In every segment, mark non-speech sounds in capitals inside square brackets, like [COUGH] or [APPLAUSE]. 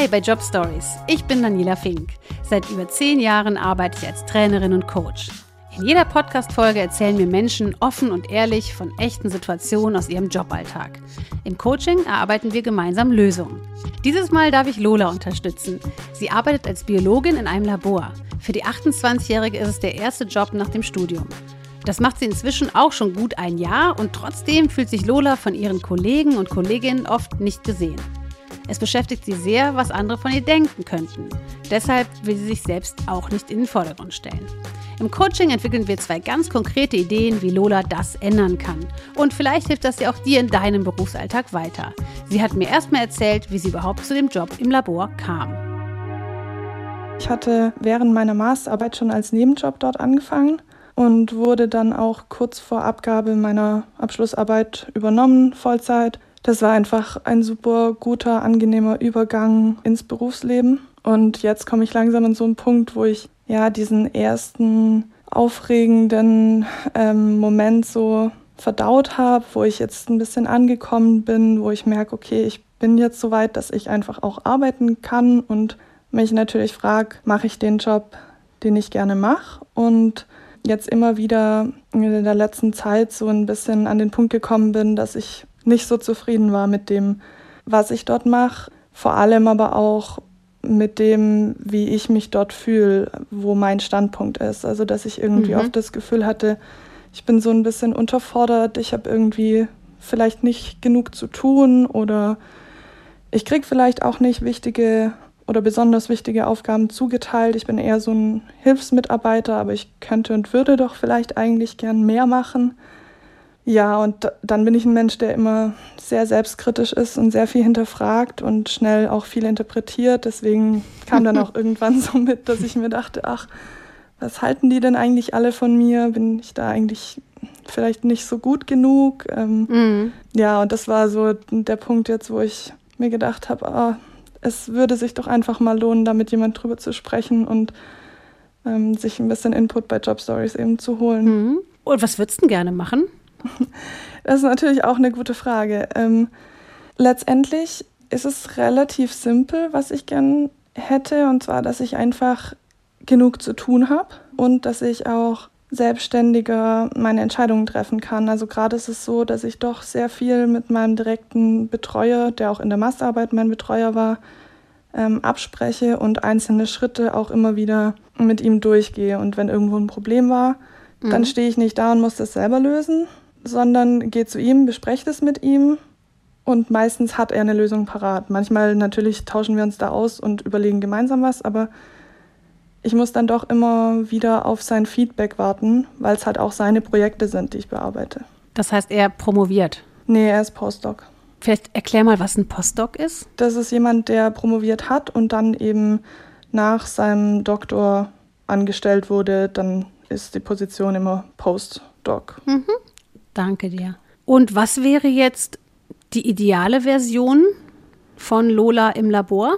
Hi bei Job Stories. Ich bin Daniela Fink. Seit über zehn Jahren arbeite ich als Trainerin und Coach. In jeder Podcast-Folge erzählen mir Menschen offen und ehrlich von echten Situationen aus ihrem Joballtag. Im Coaching erarbeiten wir gemeinsam Lösungen. Dieses Mal darf ich Lola unterstützen. Sie arbeitet als Biologin in einem Labor. Für die 28-Jährige ist es der erste Job nach dem Studium. Das macht sie inzwischen auch schon gut ein Jahr und trotzdem fühlt sich Lola von ihren Kollegen und Kolleginnen oft nicht gesehen. Es beschäftigt sie sehr, was andere von ihr denken könnten. Deshalb will sie sich selbst auch nicht in den Vordergrund stellen. Im Coaching entwickeln wir zwei ganz konkrete Ideen, wie Lola das ändern kann. Und vielleicht hilft das ja auch dir in deinem Berufsalltag weiter. Sie hat mir erstmal erzählt, wie sie überhaupt zu dem Job im Labor kam. Ich hatte während meiner Masterarbeit schon als Nebenjob dort angefangen und wurde dann auch kurz vor Abgabe meiner Abschlussarbeit übernommen, Vollzeit. Das war einfach ein super guter, angenehmer Übergang ins Berufsleben. Und jetzt komme ich langsam an so einen Punkt, wo ich ja diesen ersten aufregenden ähm, Moment so verdaut habe, wo ich jetzt ein bisschen angekommen bin, wo ich merke, okay, ich bin jetzt so weit, dass ich einfach auch arbeiten kann und mich natürlich frage, mache ich den Job, den ich gerne mache und jetzt immer wieder in der letzten Zeit so ein bisschen an den Punkt gekommen bin, dass ich nicht so zufrieden war mit dem, was ich dort mache. Vor allem aber auch mit dem, wie ich mich dort fühle, wo mein Standpunkt ist. Also dass ich irgendwie mhm. oft das Gefühl hatte, ich bin so ein bisschen unterfordert, ich habe irgendwie vielleicht nicht genug zu tun oder ich kriege vielleicht auch nicht wichtige oder besonders wichtige Aufgaben zugeteilt. Ich bin eher so ein Hilfsmitarbeiter, aber ich könnte und würde doch vielleicht eigentlich gern mehr machen. Ja, und dann bin ich ein Mensch, der immer sehr selbstkritisch ist und sehr viel hinterfragt und schnell auch viel interpretiert. Deswegen kam dann auch [LAUGHS] irgendwann so mit, dass ich mir dachte, ach, was halten die denn eigentlich alle von mir? Bin ich da eigentlich vielleicht nicht so gut genug? Ähm, mhm. Ja, und das war so der Punkt jetzt, wo ich mir gedacht habe, ah, es würde sich doch einfach mal lohnen, da mit jemand drüber zu sprechen und ähm, sich ein bisschen Input bei Job Stories eben zu holen. Mhm. Und was würdest du denn gerne machen? [LAUGHS] Das ist natürlich auch eine gute Frage. Ähm, letztendlich ist es relativ simpel, was ich gern hätte, und zwar, dass ich einfach genug zu tun habe und dass ich auch selbstständiger meine Entscheidungen treffen kann. Also gerade ist es so, dass ich doch sehr viel mit meinem direkten Betreuer, der auch in der Masterarbeit mein Betreuer war, ähm, abspreche und einzelne Schritte auch immer wieder mit ihm durchgehe. Und wenn irgendwo ein Problem war, mhm. dann stehe ich nicht da und muss das selber lösen, sondern gehe zu ihm, bespreche das mit ihm und meistens hat er eine Lösung parat. Manchmal natürlich tauschen wir uns da aus und überlegen gemeinsam was, aber ich muss dann doch immer wieder auf sein Feedback warten, weil es halt auch seine Projekte sind, die ich bearbeite. Das heißt, er promoviert? Nee, er ist Postdoc. Vielleicht erklär mal, was ein Postdoc ist. Das ist jemand, der promoviert hat und dann eben nach seinem Doktor angestellt wurde. Dann ist die Position immer Postdoc. Mhm. Danke dir. Und was wäre jetzt die ideale Version von Lola im Labor?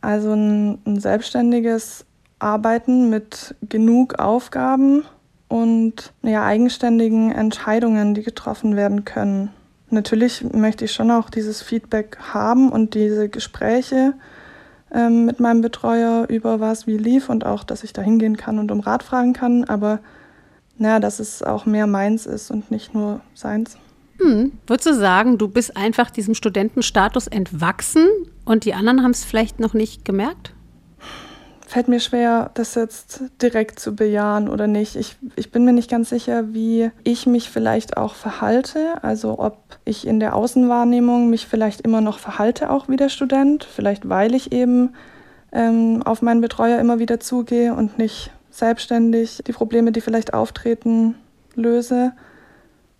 Also ein, ein selbstständiges Arbeiten mit genug Aufgaben und ja, eigenständigen Entscheidungen, die getroffen werden können. Natürlich möchte ich schon auch dieses Feedback haben und diese Gespräche ähm, mit meinem Betreuer über was wie lief und auch, dass ich da hingehen kann und um Rat fragen kann, aber naja, dass es auch mehr meins ist und nicht nur seins. Hm. Würdest du sagen, du bist einfach diesem Studentenstatus entwachsen und die anderen haben es vielleicht noch nicht gemerkt? fällt mir schwer, das jetzt direkt zu bejahen oder nicht. Ich, ich bin mir nicht ganz sicher, wie ich mich vielleicht auch verhalte. Also ob ich in der Außenwahrnehmung mich vielleicht immer noch verhalte, auch wie der Student. Vielleicht weil ich eben ähm, auf meinen Betreuer immer wieder zugehe und nicht selbstständig die Probleme, die vielleicht auftreten, löse.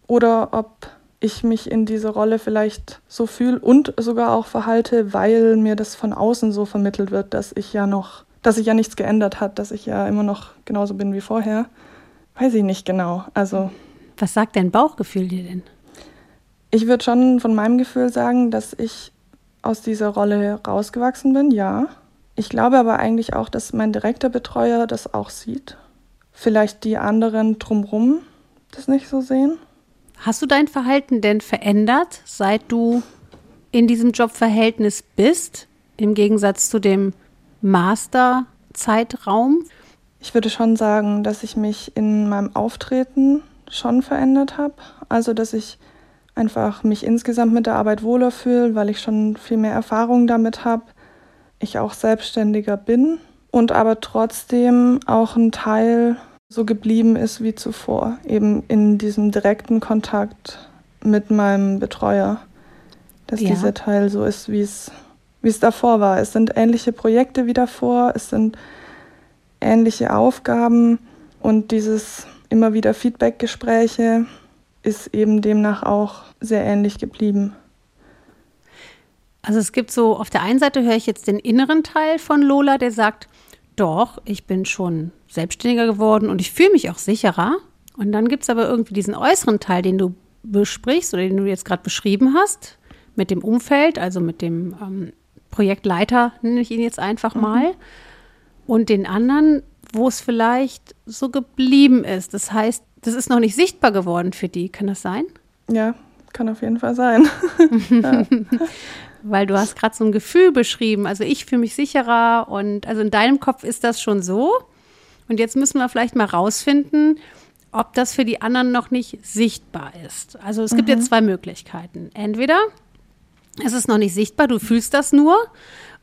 Oder ob ich mich in diese Rolle vielleicht so fühle und sogar auch verhalte, weil mir das von außen so vermittelt wird, dass ich ja noch dass sich ja nichts geändert hat, dass ich ja immer noch genauso bin wie vorher. Weiß ich nicht genau. Also. Was sagt dein Bauchgefühl dir denn? Ich würde schon von meinem Gefühl sagen, dass ich aus dieser Rolle rausgewachsen bin, ja. Ich glaube aber eigentlich auch, dass mein direkter Betreuer das auch sieht. Vielleicht die anderen drumrum das nicht so sehen. Hast du dein Verhalten denn verändert, seit du in diesem Jobverhältnis bist? im Gegensatz zu dem Master-Zeitraum? Ich würde schon sagen, dass ich mich in meinem Auftreten schon verändert habe. Also, dass ich einfach mich insgesamt mit der Arbeit wohler fühle, weil ich schon viel mehr Erfahrung damit habe. Ich auch selbstständiger bin und aber trotzdem auch ein Teil so geblieben ist wie zuvor, eben in diesem direkten Kontakt mit meinem Betreuer, dass ja. dieser Teil so ist, wie es wie es davor war. Es sind ähnliche Projekte wie davor, es sind ähnliche Aufgaben und dieses immer wieder Feedbackgespräche ist eben demnach auch sehr ähnlich geblieben. Also es gibt so, auf der einen Seite höre ich jetzt den inneren Teil von Lola, der sagt, doch, ich bin schon selbstständiger geworden und ich fühle mich auch sicherer. Und dann gibt es aber irgendwie diesen äußeren Teil, den du besprichst oder den du jetzt gerade beschrieben hast, mit dem Umfeld, also mit dem ähm, Projektleiter, nenne ich ihn jetzt einfach mhm. mal, und den anderen, wo es vielleicht so geblieben ist. Das heißt, das ist noch nicht sichtbar geworden für die. Kann das sein? Ja, kann auf jeden Fall sein. [LAUGHS] [LAUGHS] Weil du hast gerade so ein Gefühl beschrieben. Also ich fühle mich sicherer und also in deinem Kopf ist das schon so. Und jetzt müssen wir vielleicht mal rausfinden, ob das für die anderen noch nicht sichtbar ist. Also es gibt mhm. jetzt zwei Möglichkeiten. Entweder es ist noch nicht sichtbar, du fühlst das nur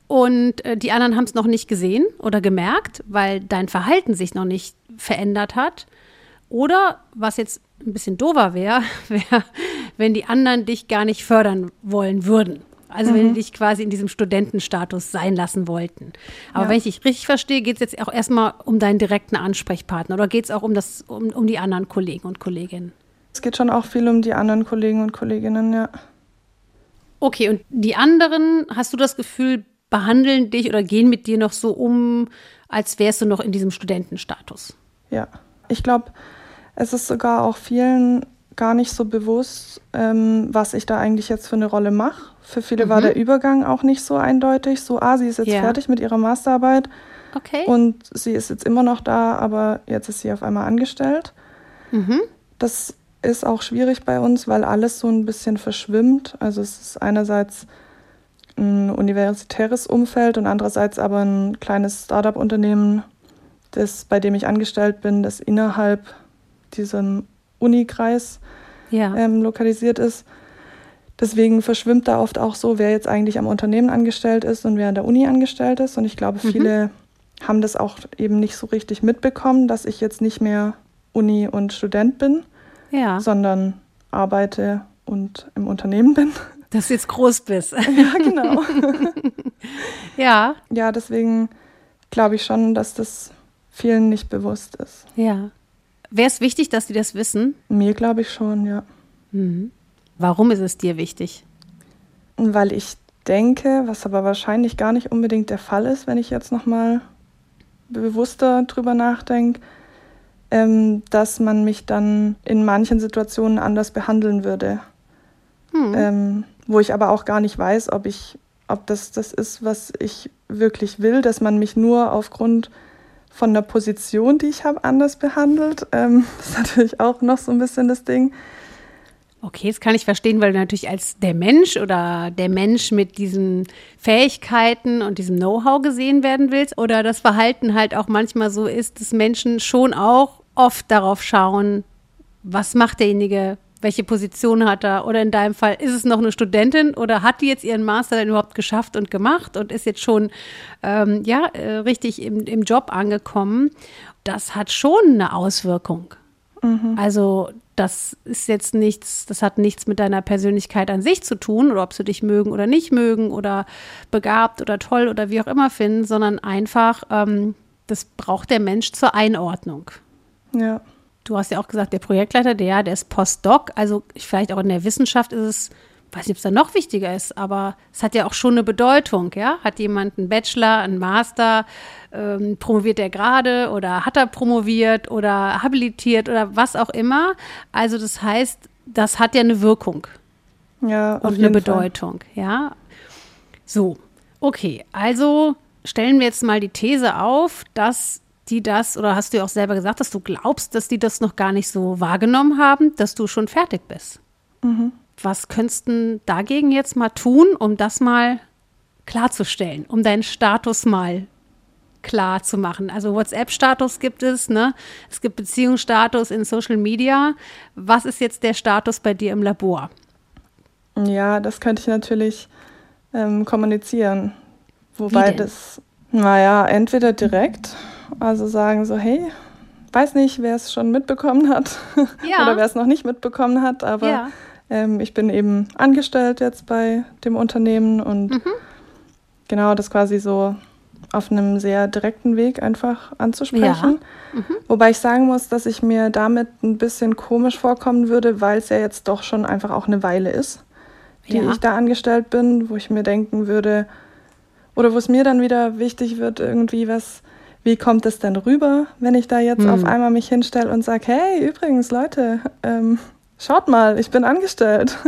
und äh, die anderen haben es noch nicht gesehen oder gemerkt, weil dein Verhalten sich noch nicht verändert hat. Oder was jetzt ein bisschen dover wäre, [LAUGHS] wäre, wenn die anderen dich gar nicht fördern wollen würden. Also mhm. wenn die dich quasi in diesem Studentenstatus sein lassen wollten. Aber ja. wenn ich dich richtig verstehe, geht es jetzt auch erstmal um deinen direkten Ansprechpartner oder geht es auch um, das, um, um die anderen Kollegen und Kolleginnen? Es geht schon auch viel um die anderen Kollegen und Kolleginnen, ja. Okay, und die anderen, hast du das Gefühl, behandeln dich oder gehen mit dir noch so um, als wärst du noch in diesem Studentenstatus? Ja, ich glaube, es ist sogar auch vielen gar nicht so bewusst, ähm, was ich da eigentlich jetzt für eine Rolle mache. Für viele mhm. war der Übergang auch nicht so eindeutig. So, ah, sie ist jetzt ja. fertig mit ihrer Masterarbeit. Okay. Und sie ist jetzt immer noch da, aber jetzt ist sie auf einmal angestellt. Mhm. Das ist auch schwierig bei uns, weil alles so ein bisschen verschwimmt. Also es ist einerseits ein universitäres Umfeld und andererseits aber ein kleines Startup-Unternehmen, das, bei dem ich angestellt bin, das innerhalb diesem Unikreis ja. ähm, lokalisiert ist. Deswegen verschwimmt da oft auch so, wer jetzt eigentlich am Unternehmen angestellt ist und wer an der Uni angestellt ist. Und ich glaube, mhm. viele mhm. haben das auch eben nicht so richtig mitbekommen, dass ich jetzt nicht mehr Uni und Student bin, ja. sondern arbeite und im Unternehmen bin. [LAUGHS] Dass du jetzt groß bist. [LAUGHS] Ja, genau. [LAUGHS] ja. Ja, deswegen glaube ich schon, dass das vielen nicht bewusst ist. Ja. Wäre es wichtig, dass die das wissen? Mir glaube ich schon, ja. Mhm. Warum ist es dir wichtig? Weil ich denke, was aber wahrscheinlich gar nicht unbedingt der Fall ist, wenn ich jetzt nochmal bewusster drüber nachdenke, ähm, dass man mich dann in manchen Situationen anders behandeln würde. Hm. Ähm, wo ich aber auch gar nicht weiß, ob ich, ob das das ist, was ich wirklich will, dass man mich nur aufgrund von der Position, die ich habe, anders behandelt. Ähm, [LAUGHS] das ist natürlich auch noch so ein bisschen das Ding. Okay, das kann ich verstehen, weil du natürlich als der Mensch oder der Mensch mit diesen Fähigkeiten und diesem Know-how gesehen werden willst oder das Verhalten halt auch manchmal so ist, dass Menschen schon auch oft darauf schauen, was macht derjenige, welche Position hat er oder in deinem Fall ist es noch eine Studentin oder hat die jetzt ihren Master denn überhaupt geschafft und gemacht und ist jetzt schon ähm, ja äh, richtig im, im Job angekommen. Das hat schon eine Auswirkung. Mhm. Also das ist jetzt nichts, das hat nichts mit deiner Persönlichkeit an sich zu tun oder ob sie dich mögen oder nicht mögen oder begabt oder toll oder wie auch immer finden, sondern einfach, ähm, das braucht der Mensch zur Einordnung. Ja. Du hast ja auch gesagt, der Projektleiter, der, der ist Postdoc, also vielleicht auch in der Wissenschaft ist es, weiß nicht, ob es da noch wichtiger ist, aber es hat ja auch schon eine Bedeutung, ja? Hat jemand einen Bachelor, einen Master, ähm, promoviert er gerade oder hat er promoviert oder habilitiert oder was auch immer. Also das heißt, das hat ja eine Wirkung. Ja, und eine Bedeutung, Fall. ja. So, okay, also stellen wir jetzt mal die These auf, dass die das, oder hast du ja auch selber gesagt, dass du glaubst, dass die das noch gar nicht so wahrgenommen haben, dass du schon fertig bist. Mhm. Was könntest du dagegen jetzt mal tun, um das mal klarzustellen, um deinen Status mal klar zu machen. Also WhatsApp-Status gibt es, ne? Es gibt Beziehungsstatus in Social Media. Was ist jetzt der Status bei dir im Labor? Ja, das könnte ich natürlich ähm, kommunizieren. Wobei das, naja, entweder direkt, also sagen so, hey, weiß nicht, wer es schon mitbekommen hat [LAUGHS] ja. oder wer es noch nicht mitbekommen hat, aber ja. ähm, ich bin eben angestellt jetzt bei dem Unternehmen und mhm. genau das quasi so auf einem sehr direkten Weg einfach anzusprechen. Ja. Mhm. Wobei ich sagen muss, dass ich mir damit ein bisschen komisch vorkommen würde, weil es ja jetzt doch schon einfach auch eine Weile ist, die ich da angestellt bin, wo ich mir denken würde, oder wo es mir dann wieder wichtig wird, irgendwie was, wie kommt es denn rüber, wenn ich da jetzt mhm. auf einmal mich hinstelle und sage, hey, übrigens, Leute, ähm, schaut mal, ich bin angestellt. [LAUGHS]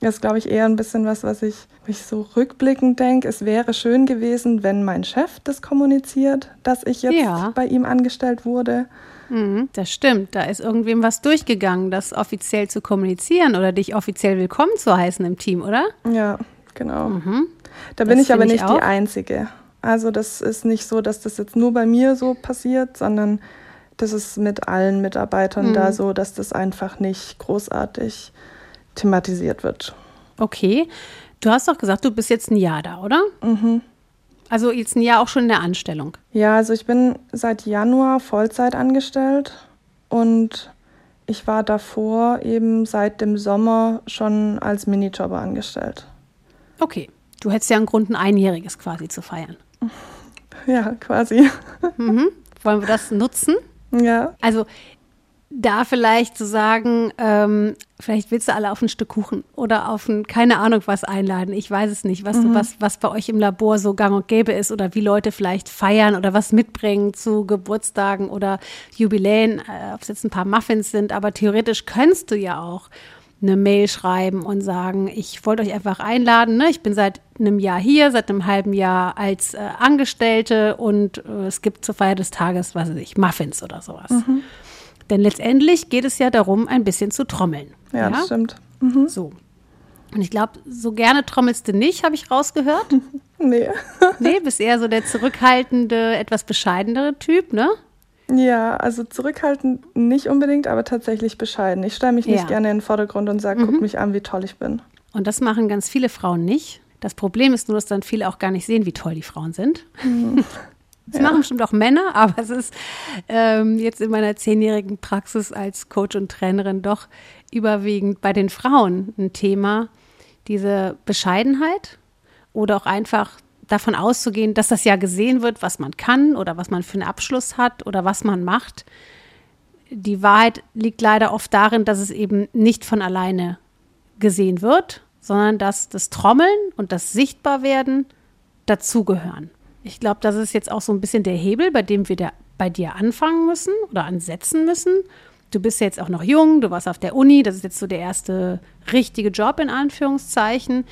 Das ist, glaube ich, eher ein bisschen was, was ich, ich so rückblickend denke. Es wäre schön gewesen, wenn mein Chef das kommuniziert, dass ich jetzt ja. bei ihm angestellt wurde. Mhm, das stimmt. Da ist irgendwem was durchgegangen, das offiziell zu kommunizieren oder dich offiziell willkommen zu heißen im Team, oder? Ja, genau. Mhm. Da bin das ich aber nicht ich die Einzige. Also das ist nicht so, dass das jetzt nur bei mir so passiert, sondern das ist mit allen Mitarbeitern mhm. da so, dass das einfach nicht großartig thematisiert wird. Okay. Du hast doch gesagt, du bist jetzt ein Jahr da, oder? Mhm. Also jetzt ein Jahr auch schon in der Anstellung. Ja, also ich bin seit Januar Vollzeit angestellt und ich war davor eben seit dem Sommer schon als Minijobber angestellt. Okay. Du hättest ja einen Grund, ein Einjähriges quasi zu feiern. Ja, quasi. Mhm. Wollen wir das nutzen? Ja. Also da vielleicht zu sagen, ähm, vielleicht willst du alle auf ein Stück Kuchen oder auf ein, keine Ahnung was einladen. Ich weiß es nicht, was, mhm. was, was bei euch im Labor so gang und gäbe ist oder wie Leute vielleicht feiern oder was mitbringen zu Geburtstagen oder Jubiläen, äh, ob es jetzt ein paar Muffins sind, aber theoretisch könntest du ja auch eine Mail schreiben und sagen, ich wollte euch einfach einladen. Ne? Ich bin seit einem Jahr hier, seit einem halben Jahr als äh, Angestellte und äh, es gibt zur Feier des Tages, was weiß ich, Muffins oder sowas. Mhm. Denn letztendlich geht es ja darum, ein bisschen zu trommeln. Ja, ja? das stimmt. Mhm. So. Und ich glaube, so gerne trommelst du nicht, habe ich rausgehört. [LAUGHS] nee. nee, bist eher so der zurückhaltende, etwas bescheidenere Typ, ne? Ja, also zurückhaltend nicht unbedingt, aber tatsächlich bescheiden. Ich stelle mich nicht ja. gerne in den Vordergrund und sage, mhm. guck mich an, wie toll ich bin. Und das machen ganz viele Frauen nicht. Das Problem ist nur, dass dann viele auch gar nicht sehen, wie toll die Frauen sind. Mhm. [LAUGHS] Das ja. machen bestimmt auch Männer, aber es ist ähm, jetzt in meiner zehnjährigen Praxis als Coach und Trainerin doch überwiegend bei den Frauen ein Thema, diese Bescheidenheit oder auch einfach davon auszugehen, dass das ja gesehen wird, was man kann oder was man für einen Abschluss hat oder was man macht. Die Wahrheit liegt leider oft darin, dass es eben nicht von alleine gesehen wird, sondern dass das Trommeln und das Sichtbarwerden dazugehören. Ich glaube, das ist jetzt auch so ein bisschen der Hebel, bei dem wir da bei dir anfangen müssen oder ansetzen müssen. Du bist jetzt auch noch jung, du warst auf der Uni, das ist jetzt so der erste richtige Job in Anführungszeichen.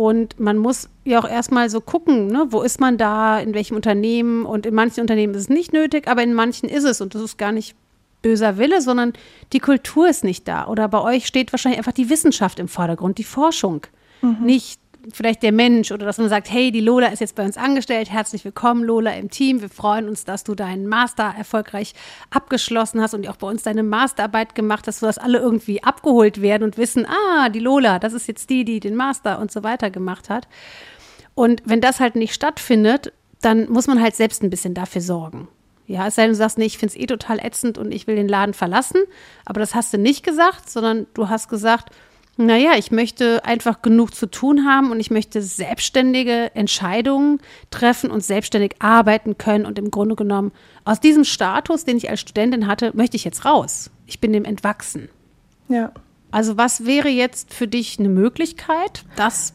Und man muss ja auch erstmal so gucken, ne, wo ist man da, in welchem Unternehmen. Und in manchen Unternehmen ist es nicht nötig, aber in manchen ist es. Und das ist gar nicht böser Wille, sondern die Kultur ist nicht da. Oder bei euch steht wahrscheinlich einfach die Wissenschaft im Vordergrund, die Forschung. Mhm. Nicht vielleicht der Mensch oder dass man sagt, hey, die Lola ist jetzt bei uns angestellt, herzlich willkommen, Lola im Team. Wir freuen uns, dass du deinen Master erfolgreich abgeschlossen hast und auch bei uns deine Masterarbeit gemacht hast, sodass alle irgendwie abgeholt werden und wissen, ah, die Lola, das ist jetzt die, die den Master und so weiter gemacht hat. Und wenn das halt nicht stattfindet, dann muss man halt selbst ein bisschen dafür sorgen. Ja, es sei denn, du sagst, nee, ich finde es eh total ätzend und ich will den Laden verlassen. Aber das hast du nicht gesagt, sondern du hast gesagt, naja, ich möchte einfach genug zu tun haben und ich möchte selbstständige Entscheidungen treffen und selbstständig arbeiten können. Und im Grunde genommen, aus diesem Status, den ich als Studentin hatte, möchte ich jetzt raus. Ich bin dem entwachsen. Ja. Also was wäre jetzt für dich eine Möglichkeit, das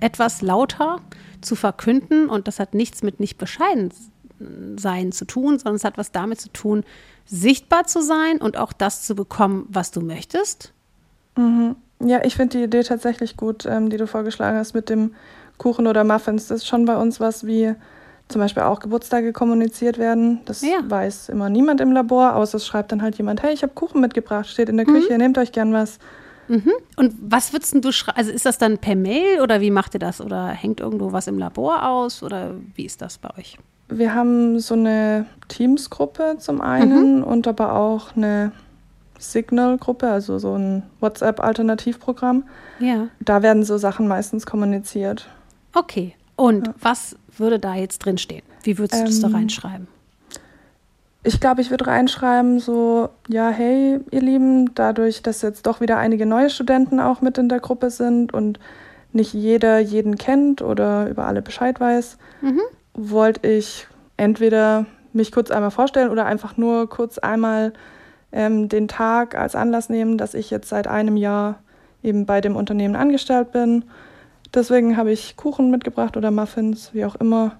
etwas lauter zu verkünden? Und das hat nichts mit nicht bescheiden sein zu tun, sondern es hat was damit zu tun, sichtbar zu sein und auch das zu bekommen, was du möchtest. Mhm. Ja, ich finde die Idee tatsächlich gut, ähm, die du vorgeschlagen hast mit dem Kuchen oder Muffins. Das ist schon bei uns was, wie zum Beispiel auch Geburtstage kommuniziert werden. Das ja. weiß immer niemand im Labor, außer es schreibt dann halt jemand, hey, ich habe Kuchen mitgebracht, steht in der Küche, mhm. nehmt euch gern was. Mhm. Und was würdest du schreiben? Also ist das dann per Mail oder wie macht ihr das? Oder hängt irgendwo was im Labor aus? Oder wie ist das bei euch? Wir haben so eine Teams-Gruppe zum einen mhm. und aber auch eine Signal-Gruppe, also so ein WhatsApp-Alternativprogramm. Ja. Da werden so Sachen meistens kommuniziert. Okay. Und ja. was würde da jetzt drin stehen? Wie würdest du ähm, das da ähm, reinschreiben? Ich glaube, ich würde reinschreiben, so, ja, hey, ihr Lieben, dadurch, dass jetzt doch wieder einige neue Studenten auch mit in der Gruppe sind und nicht jeder jeden kennt oder über alle Bescheid weiß, mhm. wollte ich entweder mich kurz einmal vorstellen oder einfach nur kurz einmal ähm, den Tag als Anlass nehmen, dass ich jetzt seit einem Jahr eben bei dem Unternehmen angestellt bin. Deswegen habe ich Kuchen mitgebracht oder Muffins, wie auch immer.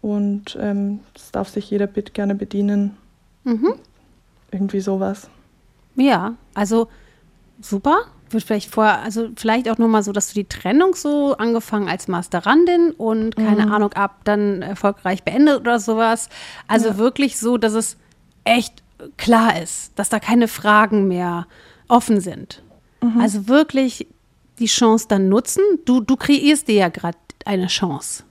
Und ähm, das darf sich jeder Bit gerne bedienen. Mhm. Irgendwie sowas. Ja, also super. Wird vielleicht vorher, also vielleicht auch nochmal so, dass du die Trennung so angefangen als Masterandin und keine mhm. Ahnung ab, dann erfolgreich beendet oder sowas. Also ja. wirklich so, dass es echt klar ist, dass da keine Fragen mehr offen sind. Mhm. Also wirklich die Chance dann nutzen. Du, du kreierst dir ja gerade eine Chance.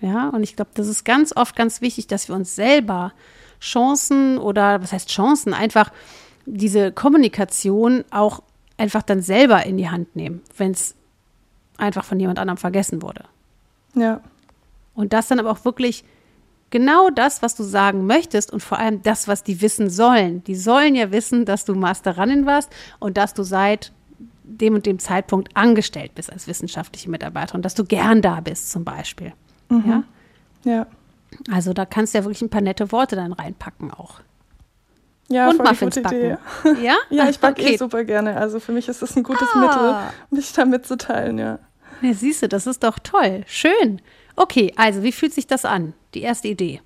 Ja, und ich glaube, das ist ganz oft ganz wichtig, dass wir uns selber Chancen oder was heißt Chancen, einfach diese Kommunikation auch einfach dann selber in die Hand nehmen, wenn es einfach von jemand anderem vergessen wurde. Ja. Und das dann aber auch wirklich genau das, was du sagen möchtest und vor allem das, was die wissen sollen. Die sollen ja wissen, dass du Masteranin warst und dass du seit dem und dem Zeitpunkt angestellt bist als wissenschaftliche Mitarbeiterin, dass du gern da bist zum Beispiel. Mhm. Ja? ja. Also da kannst du ja wirklich ein paar nette Worte dann reinpacken auch. Ja, und Muffins backen. Idee. Ja? [LAUGHS] ja, ich backe eh okay. eh super gerne. Also für mich ist das ein gutes ah. Mittel, mich da mitzuteilen, ja. Ja, siehst du, das ist doch toll. Schön. Okay, also wie fühlt sich das an? Die erste Idee.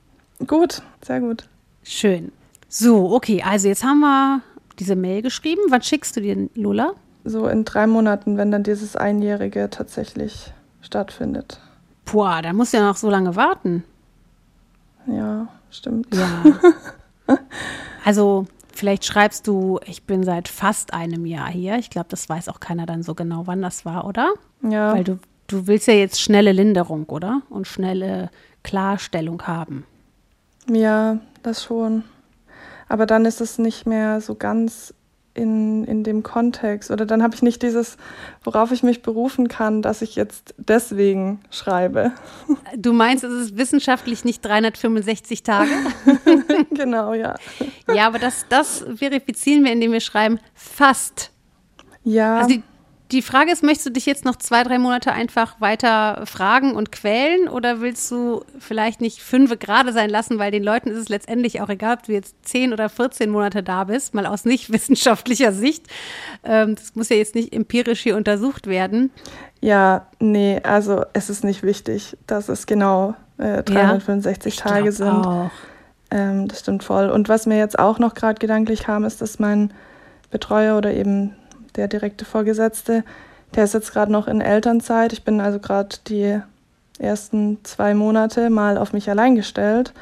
Gut, sehr gut. Schön. So, okay, also jetzt haben wir diese Mail geschrieben. Wann schickst du dir, Lola? So in drei Monaten, wenn dann dieses Einjährige tatsächlich stattfindet. Boah, da musst du ja noch so lange warten. Ja, stimmt. Ja. [LAUGHS] also, vielleicht schreibst du, ich bin seit fast einem Jahr hier. Ich glaube, das weiß auch keiner dann so genau, wann das war, oder? Ja. Weil du, du willst ja jetzt schnelle Linderung, oder? Und schnelle Klarstellung haben. Ja, das schon. Aber dann ist es nicht mehr so ganz in, in dem Kontext oder dann habe ich nicht dieses, worauf ich mich berufen kann, dass ich jetzt deswegen schreibe. Du meinst, es ist wissenschaftlich nicht 365 Tage? [LAUGHS] genau, ja. Ja, aber das, das verifizieren wir, indem wir schreiben fast. Ja. Also die, die Frage ist, möchtest du dich jetzt noch zwei, drei Monate einfach weiter fragen und quälen oder willst du vielleicht nicht fünf gerade sein lassen, weil den Leuten ist es letztendlich auch egal, ob du jetzt zehn oder 14 Monate da bist, mal aus nicht [LAUGHS] wissenschaftlicher Sicht. Ähm, das muss ja jetzt nicht empirisch hier untersucht werden. Ja, nee, also es ist nicht wichtig, dass es genau äh, 365 ja, Tage sind. Auch. Ähm, das stimmt voll. Und was mir jetzt auch noch gerade gedanklich kam, ist, dass mein Betreuer oder eben der direkte Vorgesetzte, der ist jetzt gerade noch in Elternzeit. Ich bin also gerade die ersten zwei Monate mal auf mich allein gestellt.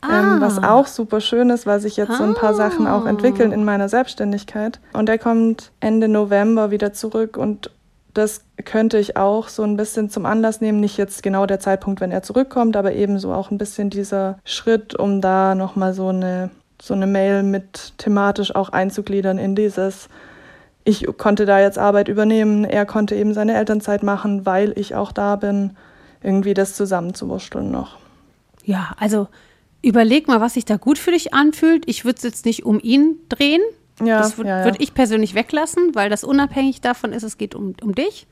Ah. Ähm, was auch super schön ist, weil sich jetzt ah. so ein paar Sachen auch entwickeln in meiner Selbstständigkeit. Und er kommt Ende November wieder zurück und das könnte ich auch so ein bisschen zum Anlass nehmen, nicht jetzt genau der Zeitpunkt, wenn er zurückkommt, aber ebenso auch ein bisschen dieser Schritt, um da nochmal so eine, so eine Mail mit thematisch auch einzugliedern in dieses, ich konnte da jetzt Arbeit übernehmen, er konnte eben seine Elternzeit machen, weil ich auch da bin, irgendwie das zusammenzuwursteln noch. Ja, also überleg mal, was sich da gut für dich anfühlt. Ich würde es jetzt nicht um ihn drehen. Ja, das würde ja, ja. würd ich persönlich weglassen, weil das unabhängig davon ist, es geht um, um dich.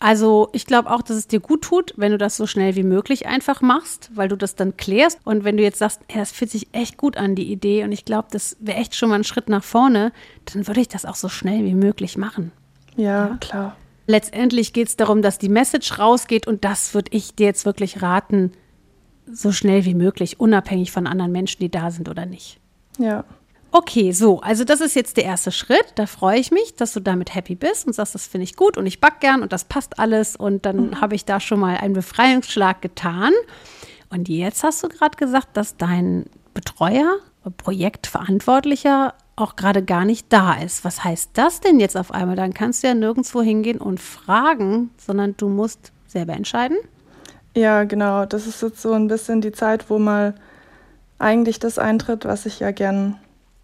Also ich glaube auch, dass es dir gut tut, wenn du das so schnell wie möglich einfach machst, weil du das dann klärst. Und wenn du jetzt sagst, ja, das fühlt sich echt gut an, die Idee, und ich glaube, das wäre echt schon mal ein Schritt nach vorne, dann würde ich das auch so schnell wie möglich machen. Ja, ja? klar. Letztendlich geht es darum, dass die Message rausgeht und das würde ich dir jetzt wirklich raten, so schnell wie möglich, unabhängig von anderen Menschen, die da sind oder nicht. Ja. Okay, so, also das ist jetzt der erste Schritt. Da freue ich mich, dass du damit happy bist und sagst, das finde ich gut und ich back gern und das passt alles. Und dann mhm. habe ich da schon mal einen Befreiungsschlag getan. Und jetzt hast du gerade gesagt, dass dein Betreuer, Projektverantwortlicher auch gerade gar nicht da ist. Was heißt das denn jetzt auf einmal? Dann kannst du ja nirgendwo hingehen und fragen, sondern du musst selber entscheiden. Ja, genau. Das ist jetzt so ein bisschen die Zeit, wo mal eigentlich das eintritt, was ich ja gern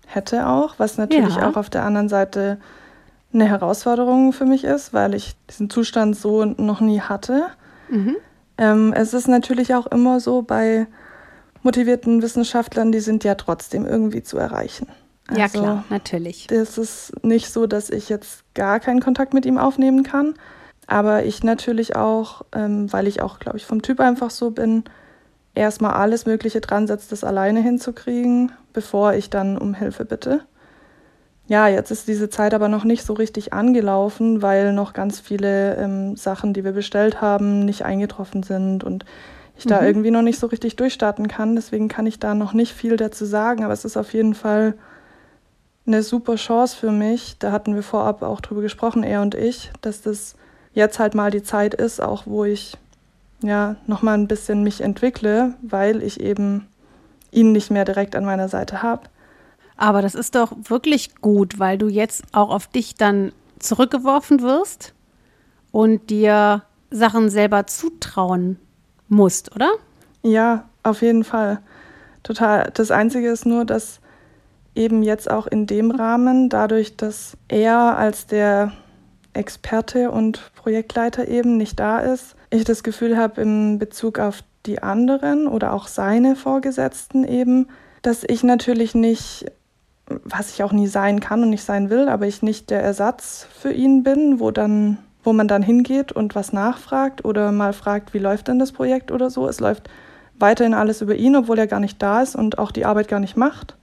hätte auch, was natürlich ja. auch auf der anderen Seite eine Herausforderung für mich ist, weil ich diesen Zustand so noch nie hatte. Mhm. Ähm, es ist natürlich auch immer so bei motivierten Wissenschaftlern, die sind ja trotzdem irgendwie zu erreichen. Also, ja klar, natürlich. Es ist nicht so, dass ich jetzt gar keinen Kontakt mit ihm aufnehmen kann, aber ich natürlich auch, ähm, weil ich auch, glaube ich, vom Typ einfach so bin, erstmal alles Mögliche dran setzt, das alleine hinzukriegen, bevor ich dann um Hilfe bitte. Ja, jetzt ist diese Zeit aber noch nicht so richtig angelaufen, weil noch ganz viele ähm, Sachen, die wir bestellt haben, nicht eingetroffen sind und ich mhm. da irgendwie noch nicht so richtig durchstarten kann. Deswegen kann ich da noch nicht viel dazu sagen, aber es ist auf jeden Fall eine super Chance für mich. Da hatten wir vorab auch drüber gesprochen, er und ich, dass das jetzt halt mal die Zeit ist, auch wo ich ja nochmal ein bisschen mich entwickle, weil ich eben ihn nicht mehr direkt an meiner Seite habe. Aber das ist doch wirklich gut, weil du jetzt auch auf dich dann zurückgeworfen wirst und dir Sachen selber zutrauen musst, oder? Ja, auf jeden Fall. Total. Das Einzige ist nur, dass eben jetzt auch in dem Rahmen, dadurch, dass er als der Experte und Projektleiter eben nicht da ist, ich das Gefühl habe in Bezug auf die anderen oder auch seine Vorgesetzten eben, dass ich natürlich nicht, was ich auch nie sein kann und nicht sein will, aber ich nicht der Ersatz für ihn bin, wo dann wo man dann hingeht und was nachfragt oder mal fragt, wie läuft denn das Projekt oder so. Es läuft weiterhin alles über ihn, obwohl er gar nicht da ist und auch die Arbeit gar nicht macht.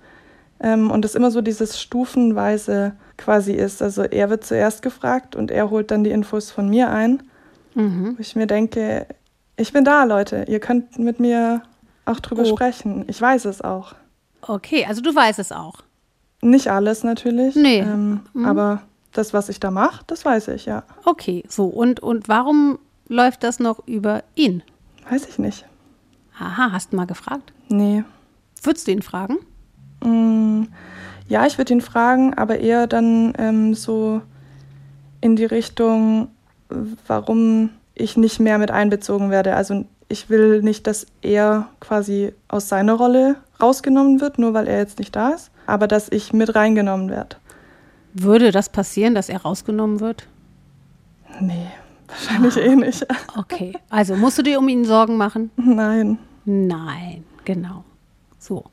Ähm, und es immer so dieses stufenweise quasi ist. Also er wird zuerst gefragt und er holt dann die Infos von mir ein. Mhm. Wo ich mir denke, ich bin da, Leute. Ihr könnt mit mir auch drüber oh. sprechen. Ich weiß es auch. Okay, also du weißt es auch. Nicht alles natürlich. Nee. Ähm, mhm. Aber das, was ich da mache, das weiß ich, ja. Okay, so. Und, und warum läuft das noch über ihn? Weiß ich nicht. Aha, hast du mal gefragt? Nee. Würdest du ihn fragen? Mm, ja, ich würde ihn fragen, aber eher dann ähm, so in die Richtung, warum ich nicht mehr mit einbezogen werde. Also ich will nicht, dass er quasi aus seiner Rolle rausgenommen wird, nur weil er jetzt nicht da ist, aber dass ich mit reingenommen werde. Würde das passieren, dass er rausgenommen wird? Nee, wahrscheinlich ah. eh nicht. [LAUGHS] Okay, also musst du dir um ihn Sorgen machen? Nein. Nein, genau. So.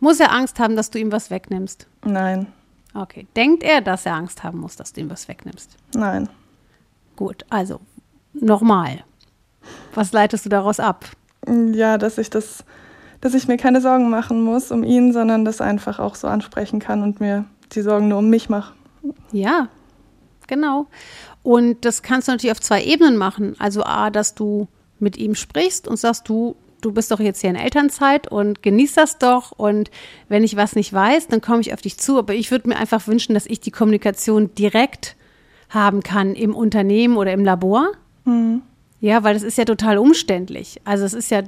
Muss er Angst haben, dass du ihm was wegnimmst? Nein. Okay. Denkt er, dass er Angst haben muss, dass du ihm was wegnimmst? Nein. Gut, also nochmal. Was leitest du daraus ab? Ja, dass ich das, dass ich mir keine Sorgen machen muss um ihn, sondern das einfach auch so ansprechen kann und mir die Sorgen nur um mich mache. Ja, genau. Und das kannst du natürlich auf zwei Ebenen machen. Also A, dass du mit ihm sprichst und sagst, du, du bist doch jetzt hier in Elternzeit und genieß das doch. Und wenn ich was nicht weiß, dann komme ich auf dich zu. Aber ich würde mir einfach wünschen, dass ich die Kommunikation direkt haben kann im Unternehmen oder im Labor. Mhm. Ja, weil das ist ja total umständlich. Also es ist ja,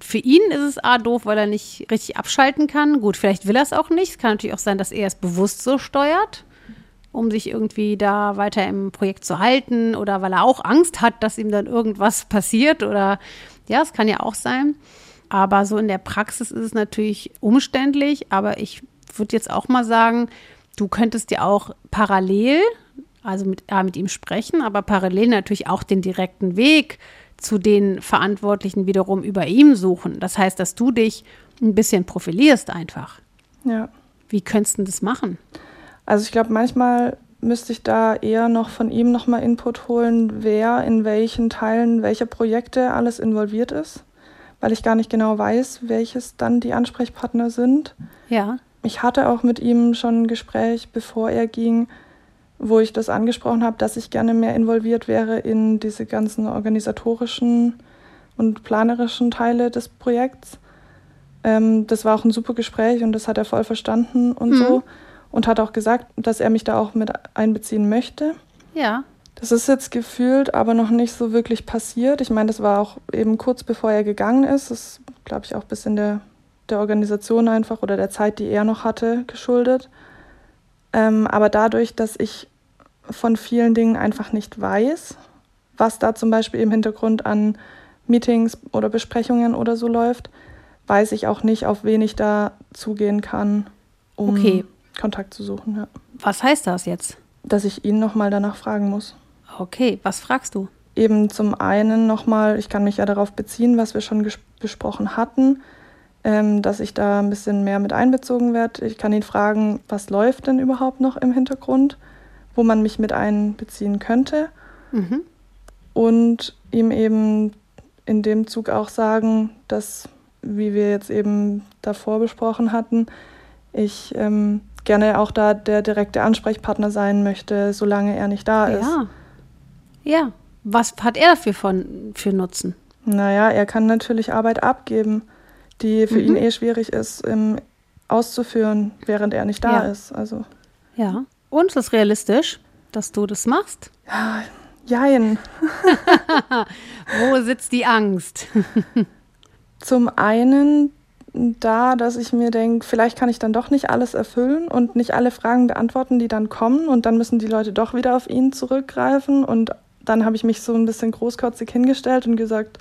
für ihn ist es A doof, weil er nicht richtig abschalten kann. Gut, vielleicht will er es auch nicht. Es kann natürlich auch sein, dass er es bewusst so steuert um sich irgendwie da weiter im Projekt zu halten oder weil er auch Angst hat, dass ihm dann irgendwas passiert oder ja, es kann ja auch sein. Aber so in der Praxis ist es natürlich umständlich, aber ich würde jetzt auch mal sagen, du könntest ja auch parallel, also mit, ja, mit ihm sprechen, aber parallel natürlich auch den direkten Weg zu den Verantwortlichen wiederum über ihm suchen. Das heißt, dass du dich ein bisschen profilierst einfach. Ja. Wie könntest du das machen? Also ich glaube, manchmal müsste ich da eher noch von ihm nochmal Input holen, wer in welchen Teilen welcher Projekte alles involviert ist, weil ich gar nicht genau weiß, welches dann die Ansprechpartner sind. Ja. Ich hatte auch mit ihm schon ein Gespräch, bevor er ging, wo ich das angesprochen habe, dass ich gerne mehr involviert wäre in diese ganzen organisatorischen und planerischen Teile des Projekts. Ähm, das war auch ein super Gespräch und das hat er voll verstanden und mhm. so und hat auch gesagt, dass er mich da auch mit einbeziehen möchte. Ja. Das ist jetzt gefühlt aber noch nicht so wirklich passiert. Ich meine, das war auch eben kurz bevor er gegangen ist. Das ist, glaube ich, auch ein bisschen der, der Organisation einfach oder der Zeit, die er noch hatte, geschuldet. Ähm, aber dadurch, dass ich von vielen Dingen einfach nicht weiß, was da zum Beispiel im Hintergrund an Meetings oder Besprechungen oder so läuft, weiß ich auch nicht, auf wen ich da zugehen kann, um okay. Kontakt zu suchen. Ja. Was heißt das jetzt? Dass ich ihn nochmal danach fragen muss. Okay, was fragst du? Eben zum einen nochmal, ich kann mich ja darauf beziehen, was wir schon besprochen hatten, ähm, dass ich da ein bisschen mehr mit einbezogen werde. Ich kann ihn fragen, was läuft denn überhaupt noch im Hintergrund, wo man mich mit einbeziehen könnte. Mhm. Und ihm eben in dem Zug auch sagen, dass, wie wir jetzt eben davor besprochen hatten, ich ähm, gerne auch da der direkte Ansprechpartner sein möchte, solange er nicht da ist. Ja. Ja. Was hat er dafür von, für Nutzen? Naja, er kann natürlich Arbeit abgeben, die für mhm. ihn eh schwierig ist, ähm, auszuführen, während er nicht da ja. ist. Also. Ja. Und ist es realistisch, dass du das machst? Ja, jein. [LAUGHS] Wo sitzt die Angst? Zum einen da, dass ich mir denke, vielleicht kann ich dann doch nicht alles erfüllen und nicht alle Fragen beantworten, die dann kommen. Und dann müssen die Leute doch wieder auf ihn zurückgreifen. Und dann habe ich mich so ein bisschen großkotzig hingestellt und gesagt,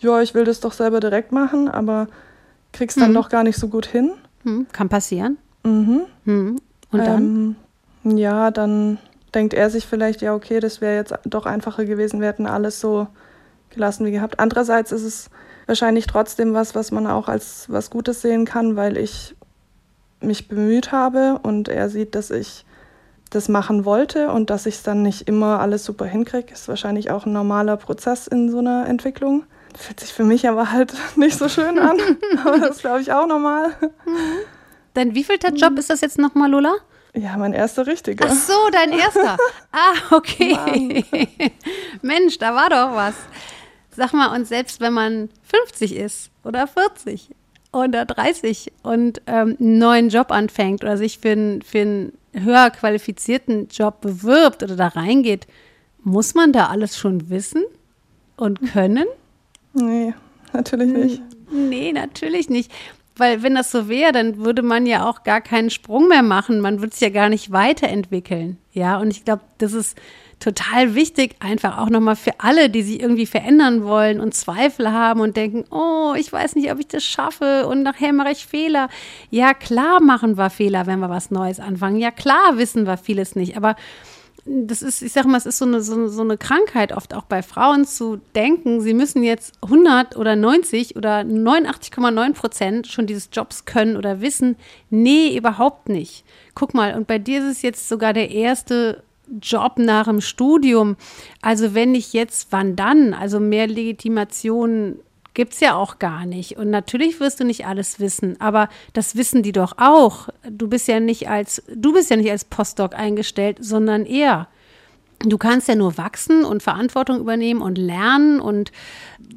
ja, ich will das doch selber direkt machen, aber krieg's dann mhm. doch gar nicht so gut hin. Mhm. Kann passieren. Mhm. mhm. Und dann? Ähm, ja, dann denkt er sich vielleicht, ja, okay, das wäre jetzt doch einfacher gewesen, wir hätten alles so gelassen wie gehabt. Andererseits ist es wahrscheinlich trotzdem was, was man auch als was Gutes sehen kann, weil ich mich bemüht habe und er sieht, dass ich das machen wollte und dass ich es dann nicht immer alles super hinkriege, ist wahrscheinlich auch ein normaler Prozess in so einer Entwicklung. Fühlt sich für mich aber halt [LAUGHS] nicht so schön an. [LAUGHS] aber das glaube ich auch normal. Dein wievielter Job ist das jetzt nochmal, Lola? Ja, mein erster richtiger. Ach so, dein erster. [LAUGHS] ah, okay. Mensch, da war doch was. Sag mal, und selbst wenn man 50 ist oder 40 oder 30 und ähm, einen neuen Job anfängt oder sich für, ein, für einen höher qualifizierten Job bewirbt oder da reingeht, muss man da alles schon wissen und können? Nee, natürlich nicht. Nee, natürlich nicht. Weil wenn das so wäre, dann würde man ja auch gar keinen Sprung mehr machen. Man würde es ja gar nicht weiterentwickeln. Ja, und ich glaube, das ist total wichtig, einfach auch nochmal für alle, die sich irgendwie verändern wollen und Zweifel haben und denken, oh, ich weiß nicht, ob ich das schaffe und nachher mache ich Fehler. Ja, klar machen wir Fehler, wenn wir was Neues anfangen. Ja, klar wissen wir vieles nicht, aber das ist, ich sage mal, es ist so eine, so, so eine Krankheit oft auch bei Frauen zu denken, sie müssen jetzt 100 oder 90 oder 89,9 Prozent schon dieses Jobs können oder wissen. Nee, überhaupt nicht. Guck mal, und bei dir ist es jetzt sogar der erste Job nach dem Studium. Also wenn ich jetzt, wann dann? Also mehr Legitimation gibt es ja auch gar nicht. Und natürlich wirst du nicht alles wissen, aber das wissen die doch auch. Du bist ja nicht als, du bist ja nicht als Postdoc eingestellt, sondern er. Du kannst ja nur wachsen und Verantwortung übernehmen und lernen und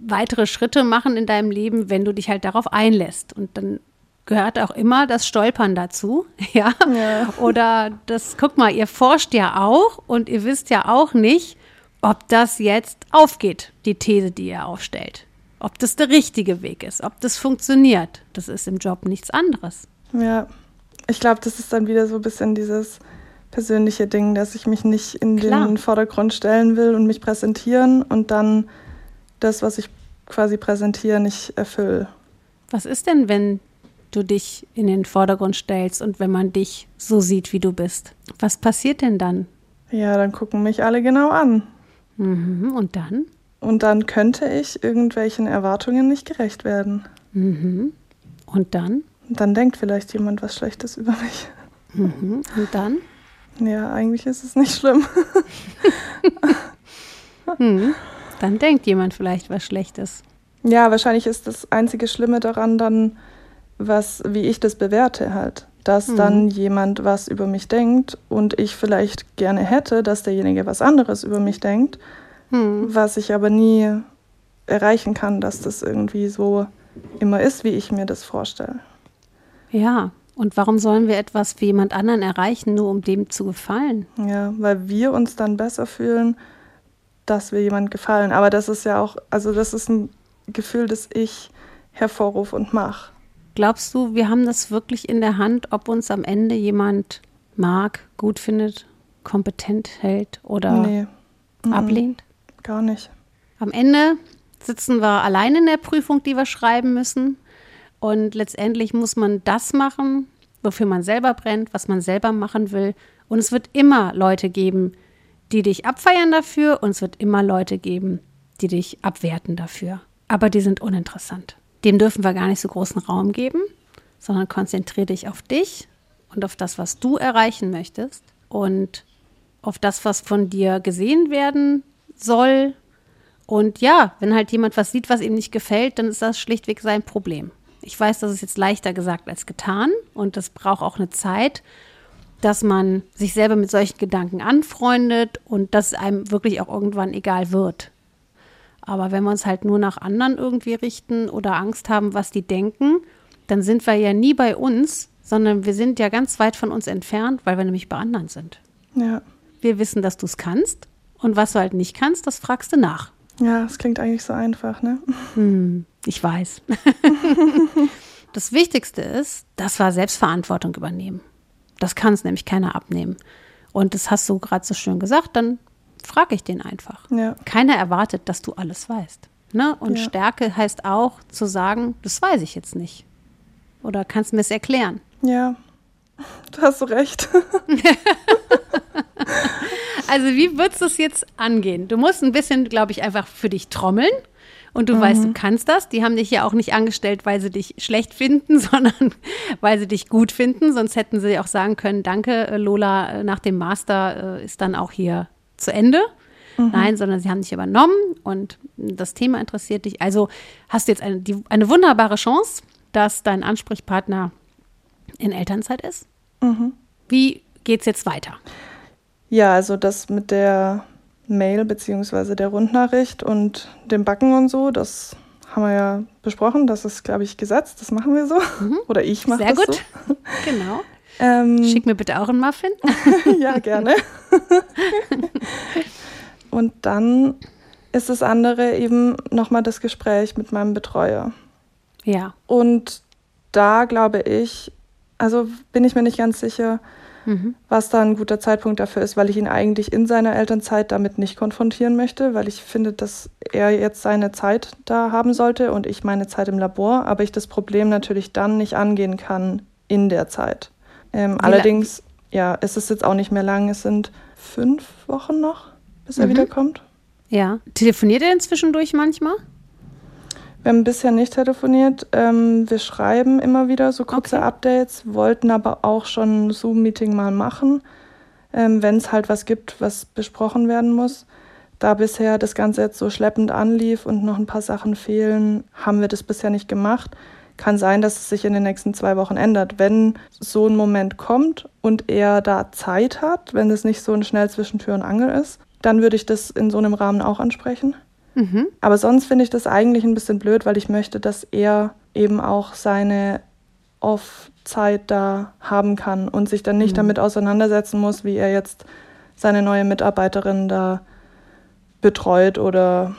weitere Schritte machen in deinem Leben, wenn du dich halt darauf einlässt. Und dann gehört auch immer das Stolpern dazu, [LAUGHS] ja? ja? Oder das, guck mal, ihr forscht ja auch und ihr wisst ja auch nicht, ob das jetzt aufgeht, die These, die ihr aufstellt ob das der richtige Weg ist, ob das funktioniert. Das ist im Job nichts anderes. Ja, ich glaube, das ist dann wieder so ein bisschen dieses persönliche Ding, dass ich mich nicht in Klar. den Vordergrund stellen will und mich präsentieren und dann das, was ich quasi präsentiere, nicht erfülle. Was ist denn, wenn du dich in den Vordergrund stellst und wenn man dich so sieht, wie du bist? Was passiert denn dann? Ja, dann gucken mich alle genau an. Mhm, und dann? Und dann könnte ich irgendwelchen Erwartungen nicht gerecht werden. Mhm. Und dann? Und dann denkt vielleicht jemand was Schlechtes über mich. Mhm. Und dann? Ja, eigentlich ist es nicht schlimm. [LAUGHS] hm. Dann denkt jemand vielleicht was Schlechtes. Ja, wahrscheinlich ist das einzige Schlimme daran dann, was, wie ich das bewerte halt. Dass mhm. dann jemand was über mich denkt und ich vielleicht gerne hätte, dass derjenige was anderes über mich denkt hm. was ich aber nie erreichen kann, dass das irgendwie so immer ist, wie ich mir das vorstelle. Ja, und warum sollen wir etwas für jemand anderen erreichen, nur um dem zu gefallen? Ja, weil wir uns dann besser fühlen, dass wir jemand gefallen. Aber das ist ja auch, also das ist ein Gefühl, das ich hervorrufe und mache. Glaubst du, wir haben das wirklich in der Hand, ob uns am Ende jemand mag, gut findet, kompetent hält oder Nee, mhm. ablehnt? gar nicht. Am Ende sitzen wir allein in der Prüfung, die wir schreiben müssen. Und letztendlich muss man das machen, wofür man selber brennt, was man selber machen will. Und es wird immer Leute geben, die dich abfeiern dafür und es wird immer Leute geben, die dich abwerten dafür. Aber die sind uninteressant. Dem dürfen wir gar nicht so großen Raum geben, sondern konzentriere dich auf dich und auf das, was du erreichen möchtest und auf das, was von dir gesehen werden soll. Und ja, wenn halt jemand was sieht, was ihm nicht gefällt, dann ist das schlichtweg sein Problem. Ich weiß, das ist jetzt leichter gesagt als getan und das braucht auch eine Zeit, dass man sich selber mit solchen Gedanken anfreundet und dass es einem wirklich auch irgendwann egal wird. Aber wenn wir uns halt nur nach anderen irgendwie richten oder Angst haben, was die denken, dann sind wir ja nie bei uns, sondern wir sind ja ganz weit von uns entfernt, weil wir nämlich bei anderen sind. Ja. Wir wissen, dass du es kannst und was du halt nicht kannst, das fragst du nach. Ja, es klingt eigentlich so einfach, ne? Hm, ich weiß. [LAUGHS] das Wichtigste ist, dass wir Selbstverantwortung übernehmen. Das kann es nämlich keiner abnehmen. Und das hast du gerade so schön gesagt, dann frage ich den einfach. Ja. Keiner erwartet, dass du alles weißt. Ne? Und Ja. Stärke heißt auch zu sagen, das weiß ich jetzt nicht. Oder kannst du mir es erklären? Ja. [LAUGHS] Du hast recht. [LAUGHS] Also wie würdest du es jetzt angehen? Du musst ein bisschen, glaube ich, einfach für dich trommeln. Und du weißt, du kannst das. Die haben dich ja auch nicht angestellt, weil sie dich schlecht finden, [LAUGHS] sondern weil sie dich gut finden. Sonst hätten sie auch sagen können, danke, äh, Lola, äh, nach dem Master äh, ist dann auch hier zu Ende. Nein, sondern sie haben dich übernommen und das Thema interessiert dich. Also hast du jetzt eine, die, eine wunderbare Chance, dass dein Ansprechpartner in Elternzeit ist. Wie geht's jetzt weiter? Ja, also das mit der Mail beziehungsweise der Rundnachricht und dem Backen und so, das haben wir ja besprochen. Das ist, glaube ich, Gesetz. Das machen wir so. Oder ich mache Sehr das gut. [LAUGHS] Genau. Ähm, Schick mir bitte auch einen Muffin. [LAUGHS] ja, gerne. [LAUGHS] und dann ist das andere eben nochmal das Gespräch mit meinem Betreuer. Ja. Und da glaube ich, also bin ich mir nicht ganz sicher, Mhm. was da ein guter Zeitpunkt dafür ist, weil ich ihn eigentlich in seiner Elternzeit damit nicht konfrontieren möchte, weil ich finde, dass er jetzt seine Zeit da haben sollte und ich meine Zeit im Labor, aber ich das Problem natürlich dann nicht angehen kann in der Zeit. Ähm, allerdings, ja, es ist jetzt auch nicht mehr lang, es sind fünf Wochen noch, bis er Mhm. wiederkommt. Ja. Telefoniert er denn zwischendurch manchmal? Wir haben bisher nicht telefoniert. Ähm, wir schreiben immer wieder so kurze Okay. Updates, wollten aber auch schon ein Zoom-Meeting mal machen, ähm, wenn es halt was gibt, was besprochen werden muss. Da bisher das Ganze jetzt so schleppend anlief und noch ein paar Sachen fehlen, haben wir das bisher nicht gemacht. Kann sein, dass es sich in den nächsten zwei Wochen ändert. Wenn so ein Moment kommt und er da Zeit hat, wenn es nicht so ein schnell zwischen Tür und Angel ist, dann würde ich das in so einem Rahmen auch ansprechen. Mhm. Aber sonst finde ich das eigentlich ein bisschen blöd, weil ich möchte, dass er eben auch seine Off-Zeit da haben kann und sich dann nicht Mhm. damit auseinandersetzen muss, wie er jetzt seine neue Mitarbeiterin da betreut oder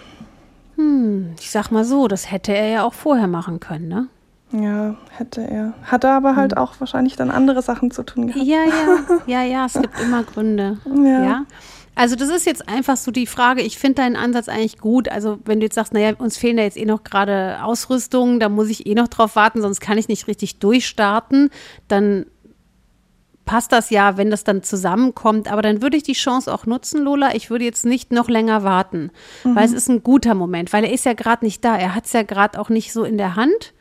Hm, ich sag mal so, das hätte er ja auch vorher machen können, ne? Ja, hätte er. Hat er aber halt auch wahrscheinlich dann andere Sachen zu tun gehabt. Ja, ja, [LAUGHS] ja, ja, es gibt immer Gründe. Ja. Ja. Also das ist jetzt einfach so die Frage, ich finde deinen Ansatz eigentlich gut. Also wenn du jetzt sagst, naja, uns fehlen da jetzt eh noch gerade Ausrüstungen, da muss ich eh noch drauf warten, sonst kann ich nicht richtig durchstarten, dann passt das ja, wenn das dann zusammenkommt. Aber dann würde ich die Chance auch nutzen, Lola. Ich würde jetzt nicht noch länger warten, weil es ist ein guter Moment, weil er ist ja gerade nicht da. Er hat es ja gerade auch nicht so in der Hand,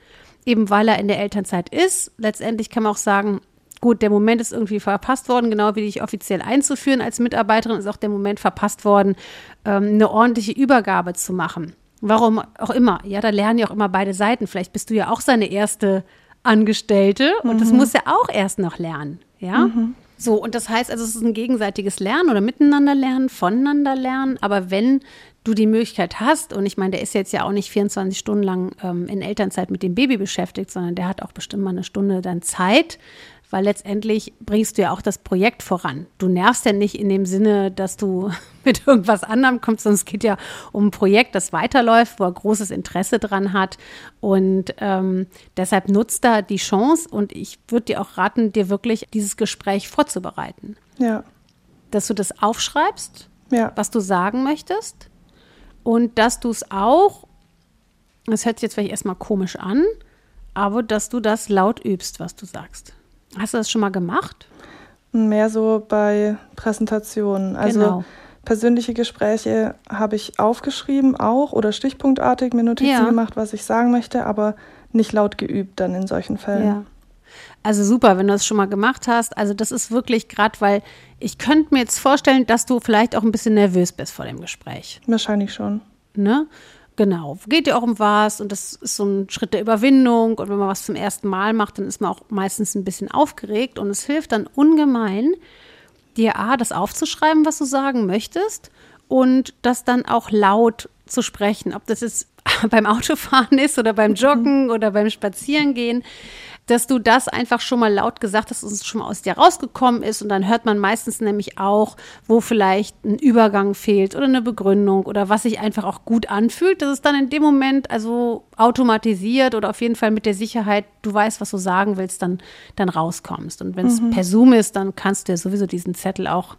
eben weil er in der Elternzeit ist. Letztendlich kann man auch sagen, gut, der Moment ist irgendwie verpasst worden, genau wie dich offiziell einzuführen als Mitarbeiterin, ist auch der Moment verpasst worden, ähm, eine ordentliche Übergabe zu machen. Warum auch immer. Ja, da lernen ja auch immer beide Seiten. Vielleicht bist du ja auch seine erste Angestellte und das muss er auch erst noch lernen. Ja. So, und das heißt also, es ist ein gegenseitiges Lernen oder miteinander lernen, voneinander lernen. Aber wenn du die Möglichkeit hast, und ich meine, der ist jetzt ja auch nicht 24 Stunden lang ähm, in Elternzeit mit dem Baby beschäftigt, sondern der hat auch bestimmt mal eine Stunde dann Zeit, weil letztendlich bringst du ja auch das Projekt voran. Du nervst ja nicht in dem Sinne, dass du [LAUGHS] mit irgendwas anderem kommst, sondern es geht ja um ein Projekt, das weiterläuft, wo er großes Interesse dran hat. Und ähm, deshalb nutzt da die Chance und ich würde dir auch raten, dir wirklich dieses Gespräch vorzubereiten. Ja. Dass du das aufschreibst, ja. was du sagen möchtest und dass du es auch, das hört sich jetzt vielleicht erstmal komisch an, aber dass du das laut übst, was du sagst. Hast du das schon mal gemacht? Mehr so bei Präsentationen. Also genau. persönliche Gespräche habe ich aufgeschrieben auch oder stichpunktartig mir Notizen ja. gemacht, was ich sagen möchte, aber nicht laut geübt dann in solchen Fällen. Ja. Also super, wenn du das schon mal gemacht hast. Also das ist wirklich gerade, weil ich könnte mir jetzt vorstellen, dass du vielleicht auch ein bisschen nervös bist vor dem Gespräch. Wahrscheinlich schon. Ne? Genau, geht ja auch um was und das ist so ein Schritt der Überwindung. Und wenn man was zum ersten Mal macht, dann ist man auch meistens ein bisschen aufgeregt. Und es hilft dann ungemein, dir A, das aufzuschreiben, was du sagen möchtest und das dann auch laut zu sprechen, ob das jetzt [LAUGHS] beim Autofahren ist oder beim Joggen oder beim Spazierengehen dass du das einfach schon mal laut gesagt hast, dass es schon mal aus dir rausgekommen ist. Und dann hört man meistens nämlich auch, wo vielleicht ein Übergang fehlt oder eine Begründung oder was sich einfach auch gut anfühlt, dass es dann in dem Moment also automatisiert oder auf jeden Fall mit der Sicherheit, du weißt, was du sagen willst, dann, dann rauskommst. Und wenn es mhm. per Zoom ist, dann kannst du ja sowieso diesen Zettel auch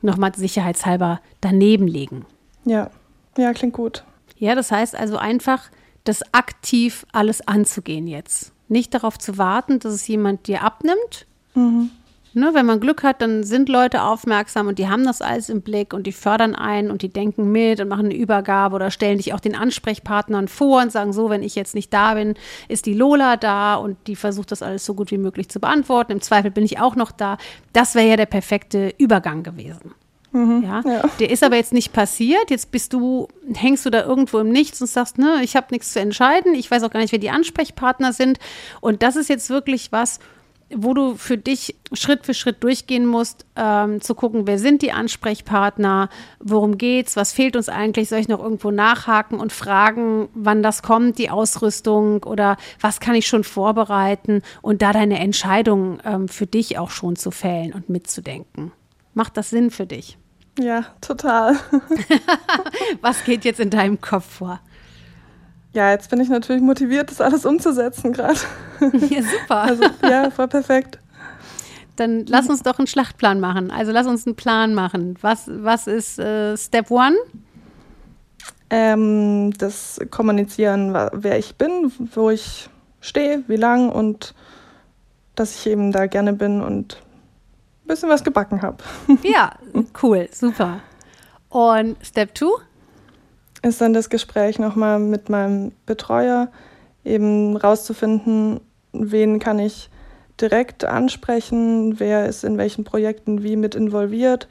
nochmal sicherheitshalber daneben legen. Ja, ja, klingt gut. Ja, das heißt also einfach, das aktiv alles anzugehen jetzt nicht darauf zu warten, dass es jemand dir abnimmt. Mhm. Ne, wenn man Glück hat, dann sind Leute aufmerksam und die haben das alles im Blick und die fördern einen und die denken mit und machen eine Übergabe oder stellen dich auch den Ansprechpartnern vor und sagen so, wenn ich jetzt nicht da bin, ist die Lola da und die versucht das alles so gut wie möglich zu beantworten. Im Zweifel bin ich auch noch da. Das wäre ja der perfekte Übergang gewesen. Mhm, ja? ja? Der ist aber jetzt nicht passiert. Jetzt bist du, hängst du da irgendwo im Nichts und sagst, ne, ich habe nichts zu entscheiden. Ich weiß auch gar nicht, wer die Ansprechpartner sind. Und das ist jetzt wirklich was, wo du für dich Schritt für Schritt durchgehen musst, ähm, zu gucken, wer sind die Ansprechpartner, worum geht's, was fehlt uns eigentlich, soll ich noch irgendwo nachhaken und fragen, wann das kommt, die Ausrüstung oder was kann ich schon vorbereiten und da deine Entscheidung ähm, für dich auch schon zu fällen und mitzudenken. Macht das Sinn für dich? Ja, total. [LAUGHS] Was geht jetzt in deinem Kopf vor? Ja, jetzt bin ich natürlich motiviert, das alles umzusetzen gerade. Ja, super. [LAUGHS] Also, ja, voll perfekt. Dann lass uns doch einen Schlachtplan machen. Also lass uns einen Plan machen. Was, was ist äh, Step One? Ähm, das Kommunizieren, wer ich bin, wo ich stehe, wie lang und dass ich eben da gerne bin und bisschen was gebacken habe. [LAUGHS] Ja, cool, super. Und Step 2? Ist dann das Gespräch nochmal mit meinem Betreuer, eben rauszufinden, wen kann ich direkt ansprechen, wer ist in welchen Projekten wie mit involviert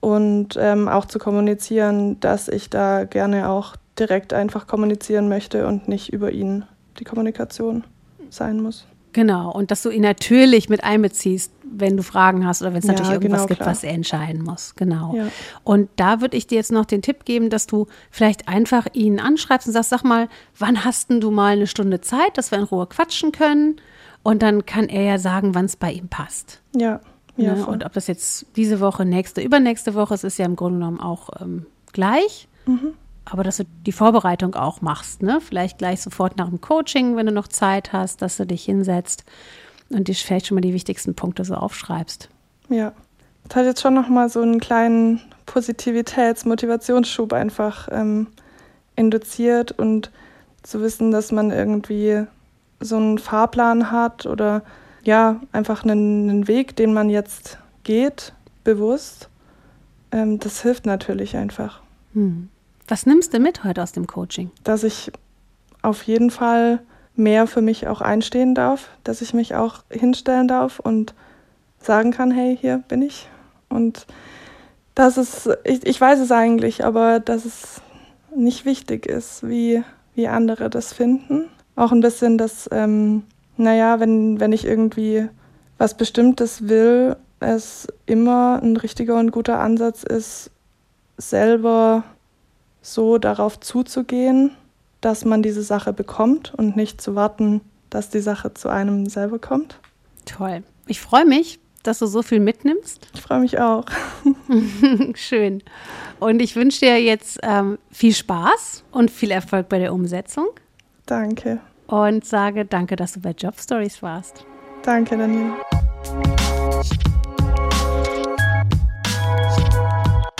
und ähm, auch zu kommunizieren, dass ich da gerne auch direkt einfach kommunizieren möchte und nicht über ihn die Kommunikation sein muss. Genau, und dass du ihn natürlich mit einbeziehst, wenn du Fragen hast oder wenn es ja, natürlich irgendwas genau, gibt, klar. was er entscheiden muss. Genau. Ja. Und da würde ich dir jetzt noch den Tipp geben, dass du vielleicht einfach ihn anschreibst und sagst, sag mal, wann hast denn du mal eine Stunde Zeit, dass wir in Ruhe quatschen können? Und dann kann er ja sagen, wann es bei ihm passt. Ja. ja ne? Und ob das jetzt diese Woche, nächste, übernächste Woche ist, ist ja im Grunde genommen auch ähm, gleich. Mhm aber dass du die Vorbereitung auch machst, ne? Vielleicht gleich sofort nach dem Coaching, wenn du noch Zeit hast, dass du dich hinsetzt und dir vielleicht schon mal die wichtigsten Punkte so aufschreibst. Ja. Das hat jetzt schon noch mal so einen kleinen Positivitäts-, Motivationsschub einfach ähm, induziert und zu wissen, dass man irgendwie so einen Fahrplan hat oder ja, einfach einen, einen Weg, den man jetzt geht, bewusst, ähm, das hilft natürlich einfach. Hm. Was nimmst du mit heute aus dem Coaching? Dass ich auf jeden Fall mehr für mich auch einstehen darf, dass ich mich auch hinstellen darf und sagen kann, hey, hier bin ich. Und dass es, ich, ich weiß es eigentlich, aber dass es nicht wichtig ist, wie, wie andere das finden. Auch ein bisschen, dass, ähm, naja, wenn, wenn ich irgendwie was Bestimmtes will, es immer ein richtiger und guter Ansatz ist, selber so darauf zuzugehen, dass man diese Sache bekommt und nicht zu warten, dass die Sache zu einem selber kommt. Toll. Ich freue mich, dass du so viel mitnimmst. Ich freue mich auch. [LAUGHS] Schön. Und ich wünsche dir jetzt ähm, viel Spaß und viel Erfolg bei der Umsetzung. Danke. Und sage danke, dass du bei Job Stories warst. Danke, Daniel.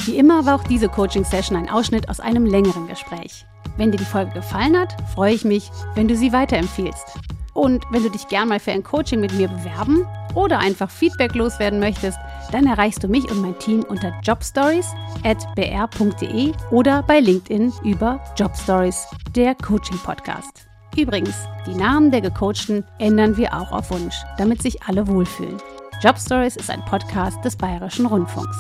Wie immer war auch diese Coaching-Session ein Ausschnitt aus einem längeren Gespräch. Wenn dir die Folge gefallen hat, freue ich mich, wenn du sie weiterempfiehlst. Und wenn du dich gern mal für ein Coaching mit mir bewerben oder einfach Feedback loswerden möchtest, dann erreichst du mich und mein Team unter jobstories.br.de oder bei LinkedIn über Jobstories, der Coaching-Podcast. Übrigens, die Namen der Gecoachten ändern wir auch auf Wunsch, damit sich alle wohlfühlen. Jobstories ist ein Podcast des Bayerischen Rundfunks.